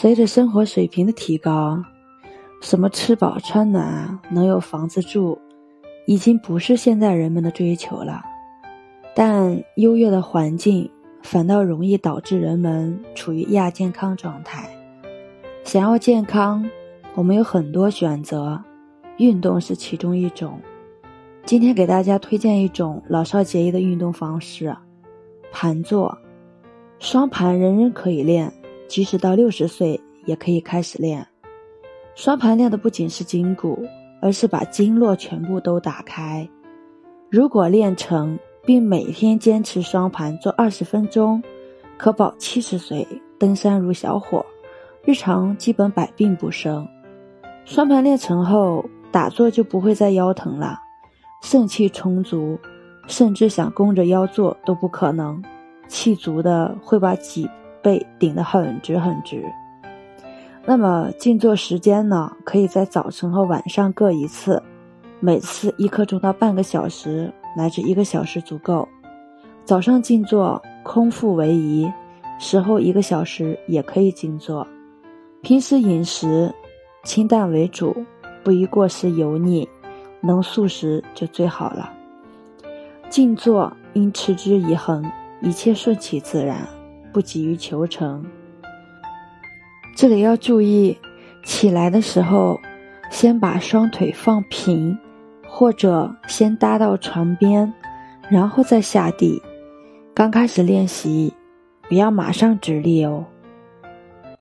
随着生活水平的提高，什么吃饱穿暖、能有房子住，已经不是现在人们的追求了。但优越的环境反倒容易导致人们处于亚健康状态。想要健康，我们有很多选择，运动是其中一种。今天给大家推荐一种老少皆宜的运动方式——盘坐。双盘人人可以练，即使到六十岁也可以开始练。双盘练的不仅是筋骨，而是把经络全部都打开。如果练成，并每天坚持双盘做二十分钟，可保七十岁登山如小伙，日常基本百病不生。双盘练成后，打坐就不会再腰疼了，肾气充足，甚至想弓着腰坐都不可能，气足的会把脊背顶得很直很直。那么静坐时间呢？可以在早晨和晚上各一次，每次一刻钟到半个小时。乃至一个小时足够。早上静坐，空腹为宜；食后一个小时也可以静坐。平时饮食清淡为主，不宜过食油腻，能素食就最好了。静坐应持之以恒，一切顺其自然，不急于求成。这里要注意，起来的时候先把双腿放平。或者先搭到床边，然后再下地。刚开始练习，不要马上直立哦。